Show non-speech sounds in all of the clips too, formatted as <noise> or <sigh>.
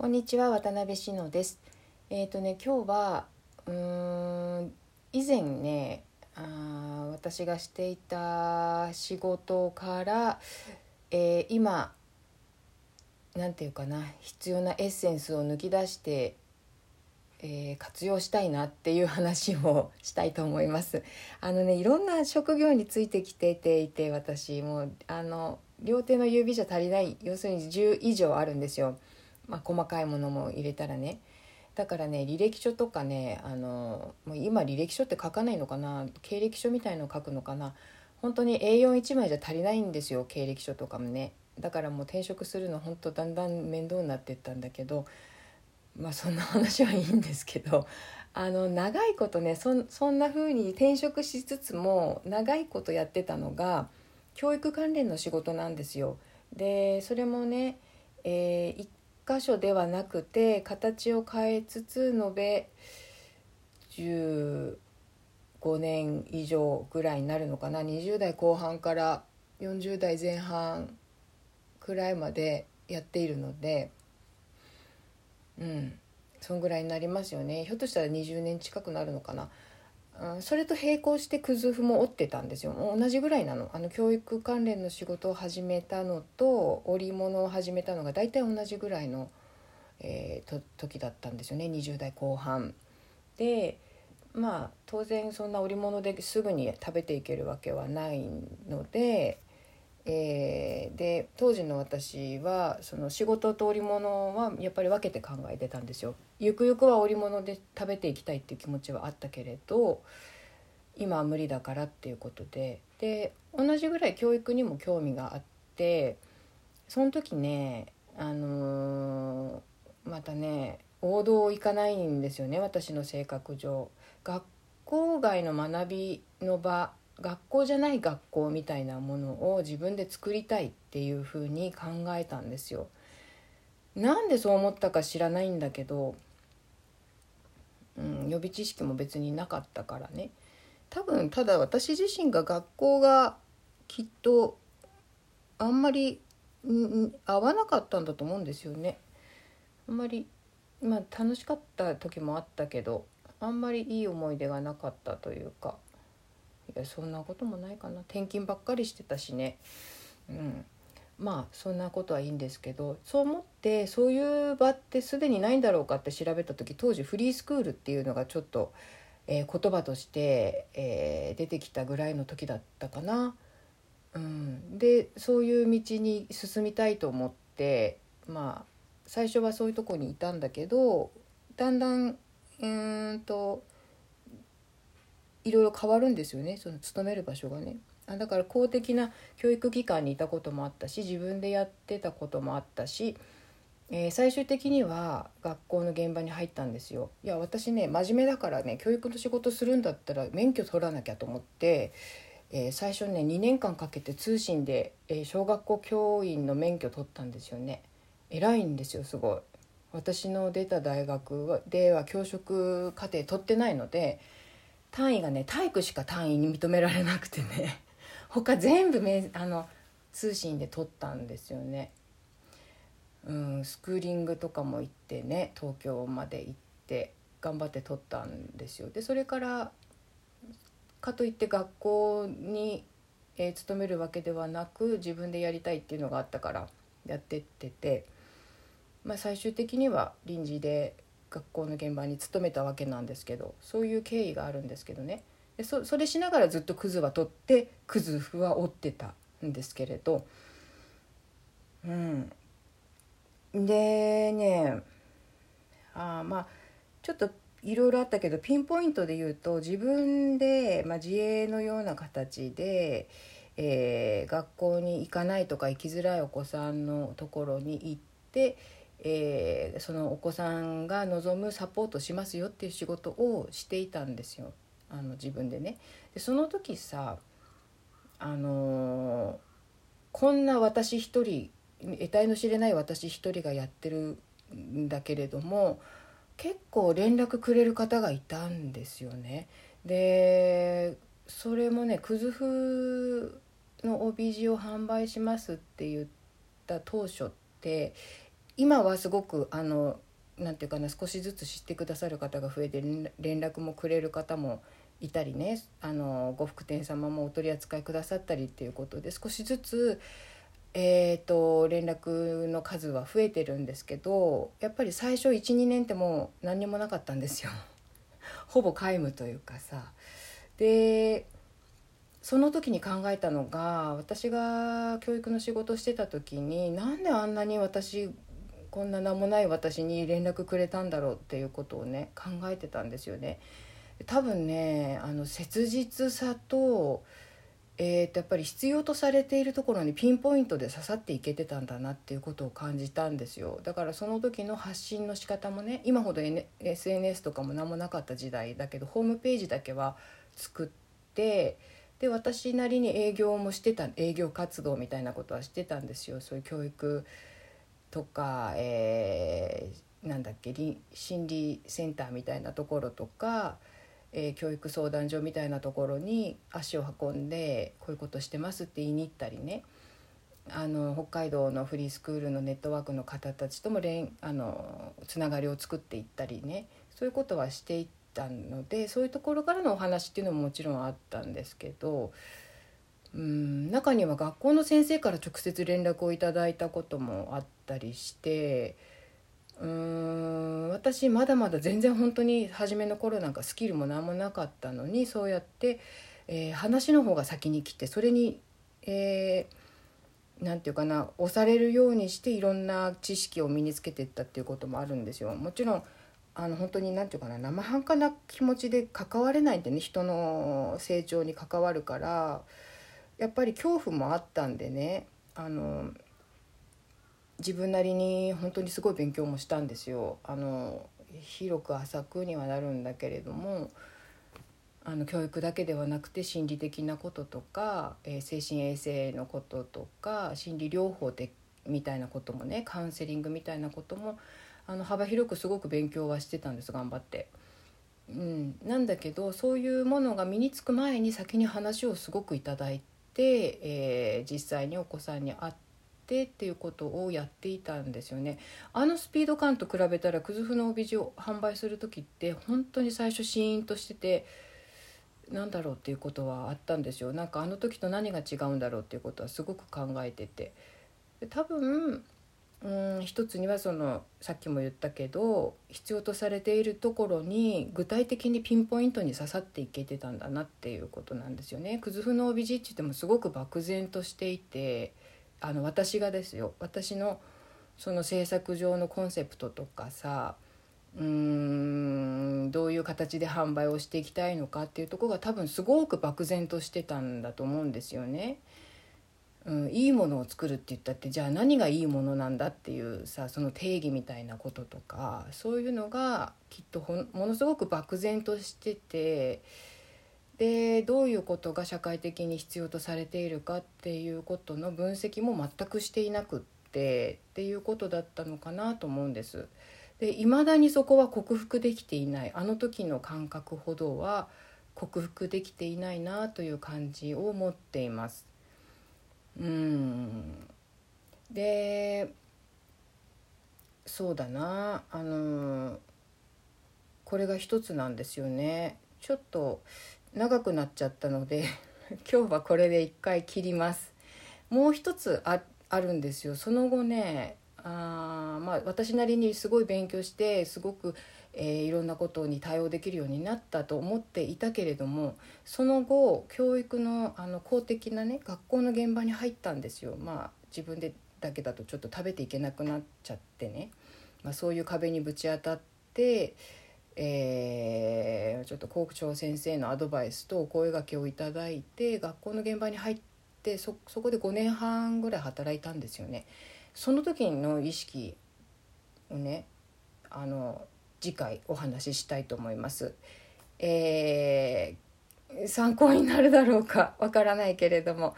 こんにちは渡辺志乃です。えっ、とね今日はうーん以前ねあ私がしていた仕事から、えー今なんていうかな必要なエッセンスを抜き出して、えー活用したいなっていう話をしたいと思います。あのねいろんな職業についてきてていて私もうあの両手の指じゃ足りない要するに10以上あるんですよ。まあ、細かいものも入れたらね。だからね履歴書とかねあのもう今履歴書って書かないのかな？経歴書みたいの書くのかな？本当に A41 枚じゃ足りないんですよ経歴書とかもね。だからもう転職するの本当だんだん面倒になってったんだけどまあそんな話はいいんですけどあの長いことねそそんな風に転職しつつも長いことやってたのが教育関連の仕事なんですよ。でそれもね、えー1箇所ではなくて形を変えつつ延べ15年以上ぐらいになるのかな20代後半から40代前半くらいまでやっているのでうんそんぐらいになりますよねひょっとしたら20年近くなるのかな。うんそれと並行してクズフも折ってたんですよ。同じぐらいなの。あの教育関連の仕事を始めたのと織物を始めたのが大体同じぐらいの、えーと時だったんですよね。20代後半。でまあ当然そんな織物ですぐに食べていけるわけはないので、えーで当時の私はその仕事と織物はやっぱり分けて考えてたんですよ。ゆくゆくは織物で食べていきたいっていう気持ちはあったけれど今は無理だからっていうことでで同じぐらい教育にも興味があってその時ねあのーまたね王道行かないんですよね私の性格上。学校外の学びの場学校じゃない学校みたいなものを自分で作りたいっていうふうに考えたんですよ。なんでそう思ったか知らないんだけど、うん、予備知識も別になかったからね多分ただ私自身が学校がきっとあんまり、合わなかったんだと思うんですよね。あんまりまあ楽しかった時もあったけどあんまりいい思い出がなかったというかそんなこともないかな。転勤ばっかりしてたしね。うん。まあそんなことはいいんですけどそう思ってそういう場ってすでにないんだろうかって調べた時当時フリースクールっていうのがちょっと、えー言葉として、えー出てきたぐらいの時だったかな。うん、でそういう道に進みたいと思ってまあ最初はそういうとこにいたんだけどだんだんうーんといろいろ変わるんですよねその勤める場所がね。あだから公的な教育機関にいたこともあったし自分でやってたこともあったし、えー最終的には学校の現場に入ったんですよ。いや私ね真面目だからね教育の仕事するんだったら免許取らなきゃと思って、えー最初ね2年間かけて通信で、えー小学校教員の免許取ったんですよね。偉いんですよすごい。私の出た大学では教職課程取ってないので単位がね体育しか単位に認められなくてね <laughs> 他全部めあの通信で取ったんですよね。うん、スクーリングとかも行ってね東京まで行って頑張って取ったんですよ。でそれからかといって学校に、えー勤めるわけではなく自分でやりたいっていうのがあったからやってってて。まあ、最終的には臨時で学校の現場に勤めたわけなんですけどそういう経緯があるんですけどね。でそれしながらずっとクズは取ってクズフは折ってたんですけれど。うん。でねあまあちょっといろいろあったけどピンポイントで言うと自分で、まあ、自営のような形で、えー学校に行かないとか行きづらいお子さんのところに行って、えーそのお子さんが望むサポートしますよっていう仕事をしていたんですよあの自分でね。でその時さあのーこんな私一人得体の知れない私一人がやってるんだけれども結構連絡くれる方がいたんですよね。でそれもね「くず風の帯地を販売します」って言った当初って今はすごくあのなんていうかな少しずつ知ってくださる方が増えて連絡もくれる方もいたりねあの呉服店様もお取り扱いくださったりっていうことで少しずつ、えーと、連絡の数は増えてるんですけどやっぱり最初12年ってもう何にもなかったんですよ <laughs> ほぼ皆無というかさ。でその時に考えたのが私が教育の仕事してた時になんであんなに私こんな名もない私に連絡くれたんだろうっていうことをね考えてたんですよね。多分ねあの切実さと,、えー、とやっぱり必要とされているところにピンポイントで刺さっていけてたんだなっていうことを感じたんですよだからその時の発信の仕方もね今ほど、N、SNS とかも何もなかった時代だけどホームページだけは作ってで私なりに営業もしてた営業活動みたいなことはしてたんですよそういう教育とか、えー、なんだっけ心理センターみたいなところとかえー、教育相談所みたいなところに足を運んでこういうことしてますって言いに行ったりね。あの北海道のフリースクールのネットワークの方たちとも連あのつながりを作っていったりね。そういうことはしていったのでそういうところからのお話っていうのももちろんあったんですけどうん中には学校の先生から直接連絡をいただいたこともあったりして。うん私まだまだ全然本当に初めの頃なんかスキルも何もなかったのにそうやって、えー、話の方が先に来てそれに、えー、なんていうかな押されるようにしていろんな知識を身につけていったっていうこともあるんですよ。もちろんあの本当に何て言うかな生半可な気持ちで関われないんでね人の成長に関わるからやっぱり恐怖もあったんでねあの自分なりに本当にすごい勉強もしたんですよ。あの広く浅くにはなるんだけれどもあの教育だけではなくて心理的なこととか、えー、精神衛生のこととか心理療法でみたいなこともねカウンセリングみたいなこともあの幅広くすごく勉強はしてたんです頑張って。うん、なんだけどそういうものが身につく前に先に話をすごくいただいて、えー、実際にお子さんに会って。てっていうことをやっていたんですよねあのスピード感と比べたらクズフの帯地を販売する時って本当に最初シーンとしててなんだろうっていうことはあったんですよなんかあの時と何が違うんだろうっていうことはすごく考えてて多分うん一つにはそのさっきも言ったけど必要とされているところに具体的にピンポイントに刺さっていけてたんだなっていうことなんですよね。クズフの帯地って言ってもすごく漠然としていてあの私がですよ私のその制作上のコンセプトとかさうーんどういう形で販売をしていきたいのかっていうとこが多分すごく漠然としてたんだと思うんですよね。うん、いいものを作るって言ったってじゃあ何がいいものなんだっていうさその定義みたいなこととかそういうのがきっとものすごく漠然としててでどういうことが社会的に必要とされているかっていうことの分析も全くしていなくってっていうことだったのかなと思うんです。で未だにそこは克服できていないあの時の感覚ほどは克服できていないなという感じを持っています。うん。でそうだな。あのこれが一つなんですよね。ちょっと長くなっちゃったので <laughs> 今日はこれで一回切ります。もう一つあるんですよ。その後ねあまあ私なりにすごい勉強してすごく、えー、いろんなことに対応できるようになったと思っていたけれどもその後教育のあの公的なね学校の現場に入ったんですよまあ自分でだけだとちょっと食べていけなくなっちゃってね、まあ、そういう壁にぶち当たってえー、ちょっと校長先生のアドバイスとお声がけをいただいて学校の現場に入ってそこで5年半ぐらい働いたんですよね。その時の意識をねあの次回お話ししたいと思います。えー、参考になるだろうかわからないけれども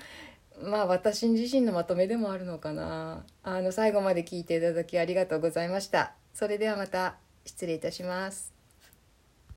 まあ私自身のまとめでもあるのかなあの最後まで聞いていただきありがとうございました。それではまた失礼いたします。